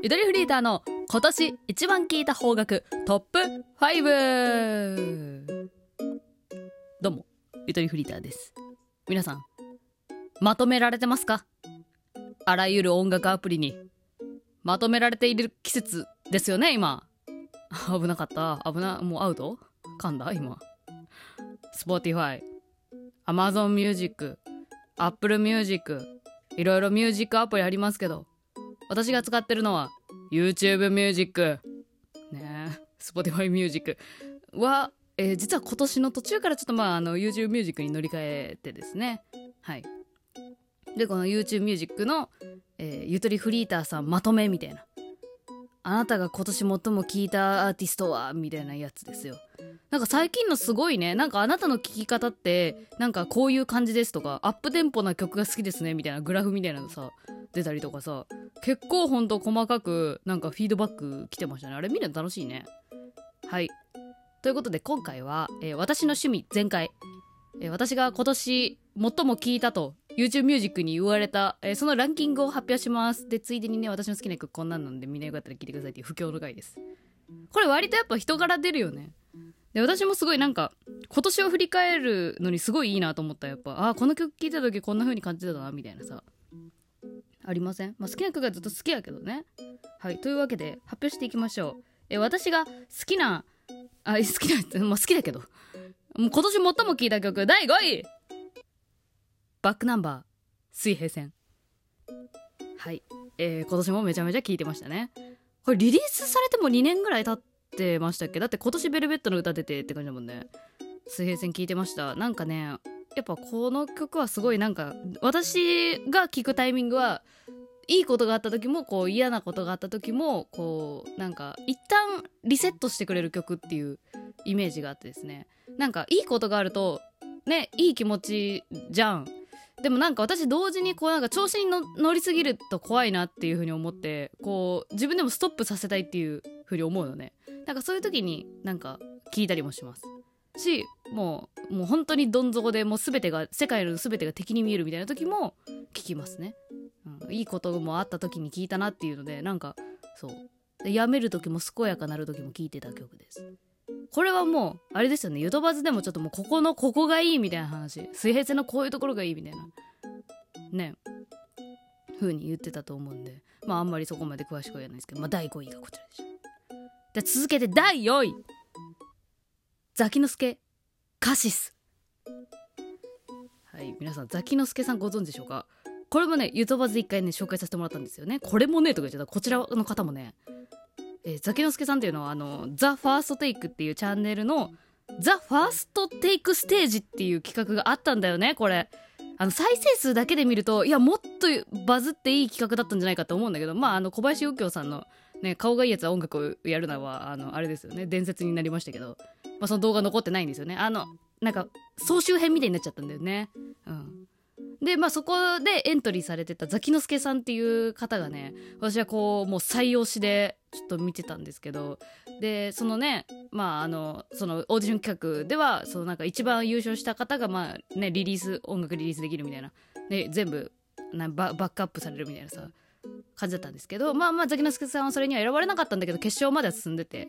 ゆとりフリーターの今年一番聞いた方角トップ5どうもゆとりフリーターです。皆さんまとめられてますか？あらゆる音楽アプリに。まとめられている季節ですよね今。危なかった。危なもうアウト？噛んだ？今。Spotify Amazon Music Apple Music いろいろミュージックアプリありますけど。私が使ってるのは YouTube Music ねえ Spotify Music は、えー実は今年の途中からちょっとまああの YouTube Music に乗り換えてですね。はい。でこの YouTube Music の、えーゆとりフリーターさんまとめみたいな。あなたが今年最も聴いたアーティストはみたいなやつですよ。なんか最近のすごいねなんかあなたの聴き方ってなんかこういう感じですとかアップテンポな曲が好きですねみたいなグラフみたいなのさ出たりとかさ結構ほんと細かくなんかフィードバック来てましたね。あれ見るの楽しいね。はい。ということで今回は、えー私の趣味全開、えー私が今年最も聴いたと YouTube ミュージックに言われた、えーそのランキングを発表します。でついでにね私の好きな曲こんなんなんでみんなよかったら聴いてくださいっていう不況の回です。これ割とやっぱ人柄出るよね。で私もすごいなんか今年を振り返るのにすごいいいなと思った。やっぱあーこの曲聴いた時こんな風に感じてたなみたいなさ。ありません、まあ、好きな曲がずっと好きやけどね。はいというわけで発表していきましょう。え私が好きなあ好きな、まあ、好きだけど。もう今年最も聴いた曲第5位バックナンバー水平線。はい、えー今年もめちゃめちゃ聴いてましたね。これリリースされても2年ぐらい経ってましたっけ？だって今年ベルベットの歌出てって感じだもんね。水平線聴いてました。なんかねやっぱこの曲はすごいなんか私が聴くタイミングはいいことがあった時もこう嫌なことがあった時もこうなんか一旦リセットしてくれる曲っていうイメージがあってですね。なんかいいことがあるとねいい気持ちじゃん。でもなんか私同時にこうなんか調子にの乗りすぎると怖いなっていう風に思ってこう自分でもストップさせたいっていう風に思うのね。なんかそういう時になんか聞いたりもします。しもうもう本当にどん底でもう全てが世界の全てが敵に見えるみたいな時も聞きますね、うん、いいこともあった時に聞いたなっていうのでなんかそう。でやめる時も健やかなる時も聞いてた曲です。これはもうあれですよね。ゆとばずでもちょっともうここのここがいいみたいな話。水平線のこういうところがいいみたいな。ね。風に言ってたと思うんで。まああんまりそこまで詳しくは言わないですけど。まあ第5位がこちらでしたで続けて第4位。ザキノスケカシス。はい皆さんザキノスケさんご存知でしょうか？これもねゆとばず一回ね紹介させてもらったんですよね。これもねとか言っちゃった。こちらの方もね。えーザキノスケさんっていうのはあのザ・ファーストテイクっていうチャンネルのザ・ファーストテイクステージっていう企画があったんだよねこれ。あの再生数だけで見るといやもっとバズっていい企画だったんじゃないかと思うんだけどまああの小林右京さんの、ね、顔がいいやつは音楽をやるのはあのあれですよね。伝説になりましたけど、まあ、その動画残ってないんですよね。あのなんか総集編みたいになっちゃったんだよね。うん。でまあそこでエントリーされてたザキノスケさんっていう方がね私はこうもう採用しでちょっと見てたんですけど。でそのねまああのそのオーディション企画ではそのなんか一番優勝した方がまあねリリース音楽リリースできるみたいな。で全部なババックアップされるみたいなさ。感じだったんですけどまあまあザキノスケさんはそれには選ばれなかったんだけど決勝までは進んでて。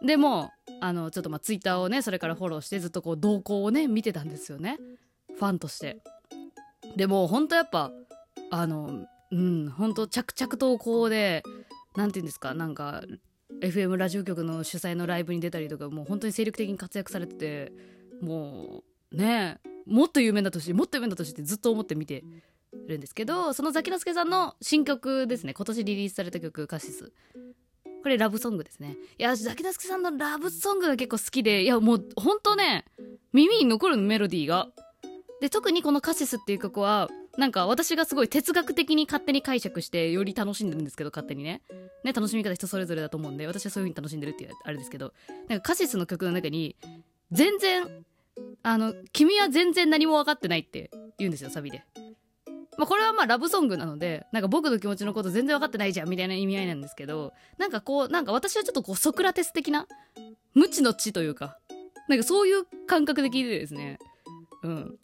でもあのちょっとまあツイッターをねそれからフォローしてずっとこう動向をね見てたんですよね。ファンとして。でもほんとやっぱあのうんほんと着々とこうでなんて言うんですかなんか FM ラジオ局の主催のライブに出たりとかもう本当に精力的に活躍されててもうねもっと有名だとしもっと有名だとしってずっと思って見て。るんですけどそのザキノスケさんの新曲ですね。今年リリースされた曲「カシス」これラブソングですね。いやザキノスケさんのラブソングが結構好きでいやもうほんとね耳に残るメロディーが。で特にこの「カシス」っていう曲はなんか私がすごい哲学的に勝手に解釈してより楽しんでるんですけど勝手にね。ね楽しみ方人それぞれだと思うんで私はそういう風に楽しんでるっていうあれですけどなんかカシスの曲の中に全然あの「君は全然何も分かってない」って言うんですよサビで。まあ、これはまあラブソングなのでなんか僕の気持ちのこと全然分かってないじゃんみたいな意味合いなんですけどなんかこうなんか私はちょっとこうソクラテス的な無知の知というかなんかそういう感覚で聞いててですね。うん。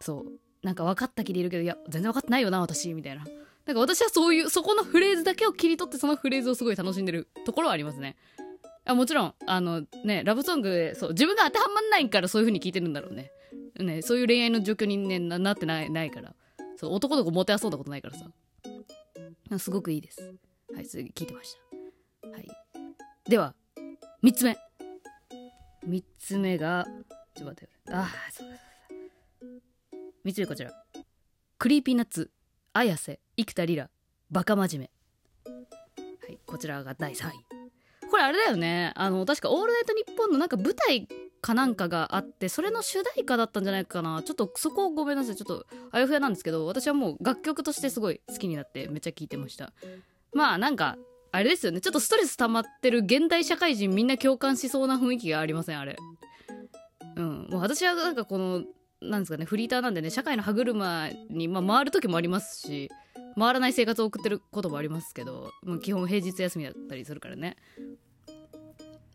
そう。なんか分かった気でいるけどいや全然分かってないよな私みたいな。なんか私はそういうそこのフレーズだけを切り取ってそのフレーズをすごい楽しんでるところはありますね。あもちろんあのねラブソングでそう自分が当てはまんないからそういう風に聞いてるんだろうね。ねそういう恋愛の状況に、ね、ななってないないから。そう男の子もてあそんだことないからさ。すごくいいです。はいそれ聞いてました。はい。では3つ目。3つ目がちょっと待ってああそうだそうだ3つ目こちら。クリーピーナッツ綾瀬生田リラバカ真面目。はいこちらが第3位。これあれだよね。あの確か「オールナイトニッポン」のなんか舞台かなんかがあってそれの主題歌だったんじゃないかな。ちょっとそこをごめんなさい。ちょっとあやふやなんですけど私はもう楽曲としてすごい好きになってめっちゃ聴いてました。まあなんかあれですよね。ちょっとストレス溜まってる現代社会人みんな共感しそうな雰囲気がありませんあれ。うん。もう私はなんかこのなんですかねフリーターなんでね社会の歯車に、まあ、回る時もありますし回らない生活を送ってることもありますけどもう基本平日休みだったりするからね。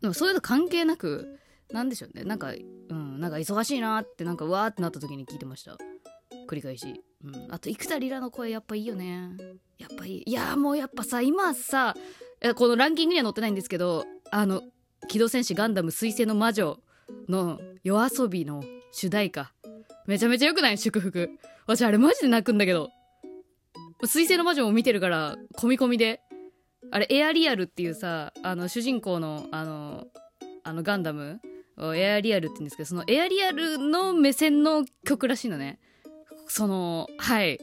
でもそういうの関係なくなんでしょうね。なんかうんなんか忙しいなってなんかわーってなった時に聞いてました。繰り返し、うん、あと生田リラの声やっぱいいよね。やっぱいい。いやもうやっぱさ今さこのランキングには載ってないんですけどあの「機動戦士ガンダム水星の魔女」の夜遊びの主題歌。めちゃめちゃ良くない？祝福。私あれマジで泣くんだけど。水星の魔女も見てるから込み込みで。あれエアリアルっていうさあの主人公のあのあのガンダムエアリアルって言うんですけどそのエアリアルの目線の曲らしいのね。そのはい。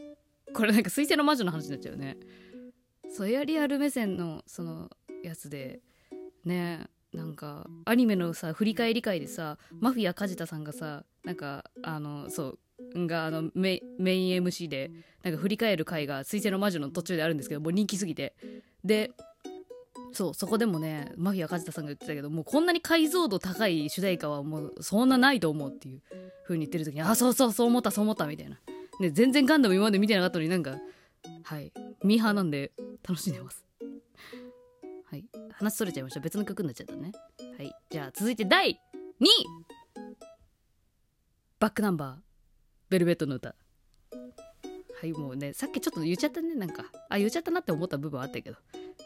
これなんか水星の魔女の話になっちゃうね。そうエアリアル目線のそのやつでねなんかアニメのさ振り返り会でさマフィア梶田さんがさなんかあのそうがあのメメイン MC でなんか振り返る回が「水星の魔女」の途中であるんですけどもう人気すぎて。でそうそこでもねマフィア梶田さんが言ってたけどもうこんなに解像度高い主題歌はもうそんなないと思うっていう風に言ってる時にあそうそうそう思ったそう思ったみたいな、ね、全然ガンダム今まで見てなかったのになんかはい。ミーハーなんで楽しんでます。はい。話それちゃいました別の曲になっちゃったね。はい。じゃあ続いて第2位。バックナンバー。ベルベットの歌。はいもうねさっきちょっと言っちゃったねなんか。あ言っちゃったなって思った部分あったけど。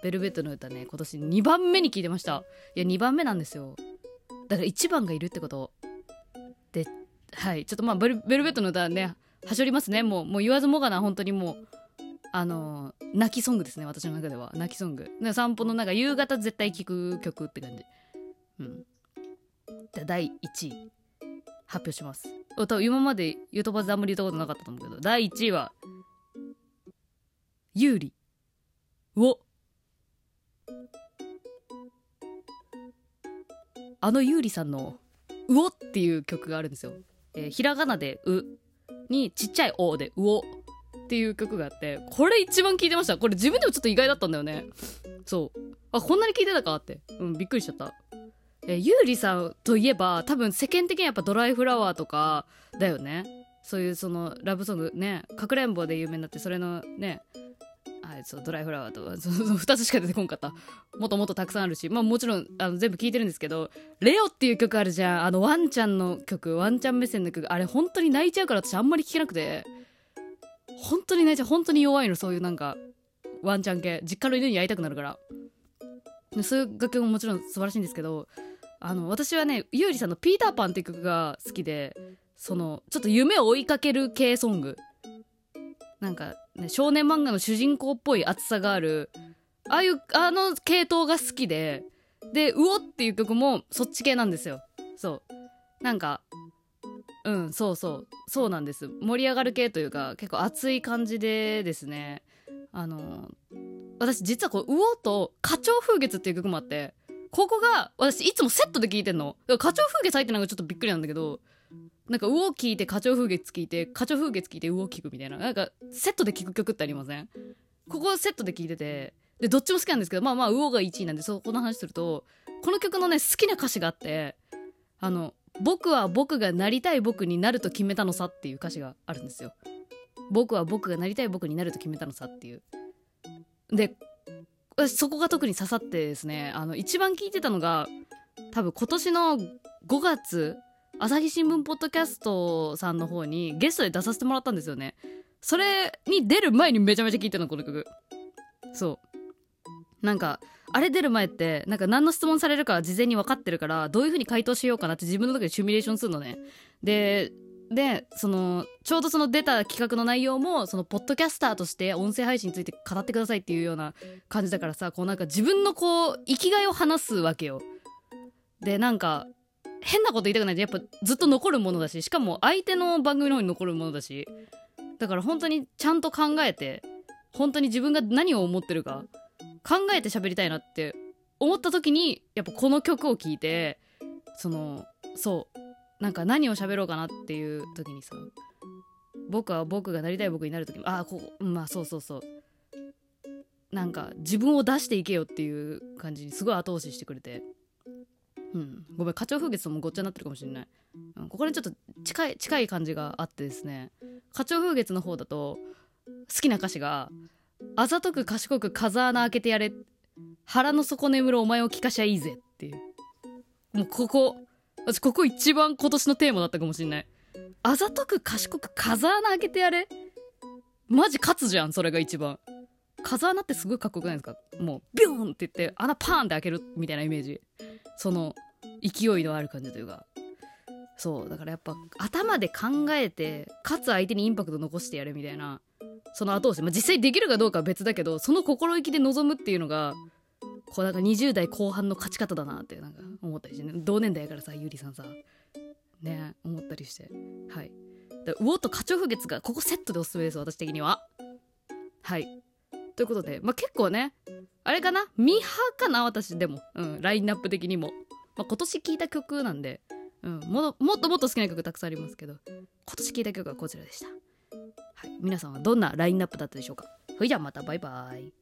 ベルベットの歌ね今年2番目に聴いてました。いや2番目なんですよ。だから1番がいるってこと。ではい。ちょっとまあベルベルベットの歌ねはしょりますね。もうもう言わずもがな本当にもうあの、泣きソングですね私の中では。泣きソング。散歩のなんか夕方絶対聴く曲って感じ。うん。じゃ第1位発表します。多分今までゆとばずあんまり言ったことなかったと思うけど第1位は有利をあの優里さんの「うお」っていう曲があるんですよ。えー、ひらがなで「う」にちっちゃい「お」で「うお」っていう曲があってこれ一番聴いてました。これ自分でもちょっと意外だったんだよね。そう。あこんなに聴いてたかって。うんびっくりしちゃった。えー、ゆうりさんといえば多分世間的にはやっぱドライフラワーとかだよね。そういうそのラブソングね。かくれんぼで有名になってそれのねはいそうドライフラワーとその2つしか出てこんかった。もっともっとたくさんあるし。まあもちろんあの全部聴いてるんですけど「レオ」っていう曲あるじゃん。あのワンちゃんの曲ワンちゃん目線の曲。あれ本当に泣いちゃうから私あんまり聴けなくて。本当に泣いちゃう。本当に弱いのそういうなんかワンちゃん系。実家の犬に会いたくなるから。そういう楽曲ももちろん素晴らしいんですけどあの私はね優里さんの「ピーターパン」っていう曲が好きでそのちょっと夢を追いかける系ソング。なんか、ね、少年漫画の主人公っぽい熱さがある。ああいうあの系統が好きで。で「うお」っていう曲もそっち系なんですよ。そう。なんかうんそうそう。そうなんです。盛り上がる系というか結構熱い感じでですね。あの私実はこう「うお」と「花鳥風月」っていう曲もあってここが私いつもセットで聴いてんの。花鳥風月入ってないのがちょっとびっくりなんだけどなんか「うお」聞いて花鳥風月聞いて花鳥風月聞いて「うお」聞くみたいななんかセットで聴く曲ってありません？ここセットで聴いててでどっちも好きなんですけどまあまあ「うお」が1位なんでそこの話するとこの曲のね好きな歌詞があってあの「僕は僕がなりたい僕になると決めたのさ」っていう歌詞があるんですよ。僕は僕がなりたい僕になると決めたのさっていう。でそこが特に刺さってですねあの一番聞いてたのが多分今年の5月朝日新聞ポッドキャストさんの方にゲストで出させてもらったんですよね。それに出る前にめちゃめちゃ聴いてるのこの曲。そう。なんかあれ出る前ってなんか何の質問されるか事前に分かってるからどういう風に回答しようかなって自分の中でシミュレーションするのね。ででそのちょうどその出た企画の内容もそのポッドキャスターとして音声配信について語ってくださいっていうような感じだからさこうなんか自分のこう生きがいを話すわけよ。でなんか変なこと言いたくないとやっぱずっと残るものだししかも相手の番組の方に残るものだし。だから本当にちゃんと考えて本当に自分が何を思ってるか考えて喋りたいなって思った時にやっぱこの曲を聴いてそのそうなんか何を喋ろうかなっていう時にさ僕は僕がなりたい僕になる時にああこうまあそうそうそう。なんか自分を出していけよっていう感じにすごい後押ししてくれて。うん。ごめん花鳥風月ともごっちゃになってるかもしれない、うん、ここにちょっと近い近い感じがあってですね。花鳥風月の方だと好きな歌詞が「あざとく賢く風穴開けてやれ腹の底眠るお前を聞かしゃいいぜ」っていう。もうここ私ここ一番今年のテーマだったかもしんないあざとく賢く風穴開けてやれマジ勝つじゃんそれが一番。風穴ってすごいかっこよくないですか？もうビューンって言って穴パーンって開けるみたいなイメージ。その勢いのある感じというかそうだからやっぱ頭で考えてかつ相手にインパクト残してやるみたいなその後押し、まあ、実際できるかどうかは別だけどその心意気で臨むっていうのがこうなんか20代後半の勝ち方だなってなんか思ったりしてね同年代やからさゆりさんさね思ったりして。はい。で魚と花鳥風月がここセットでおすすめです私的には。はい。ということでまあ結構ねあれかな？ミハかな？私でも。うん。ラインナップ的にも、まあ、今年聴いた曲なんで、うん、ももっともっと好きな曲たくさんありますけど。今年聴いた曲はこちらでした。はい。皆さんはどんなラインナップだったでしょうか？それじゃあまた。バイバイ。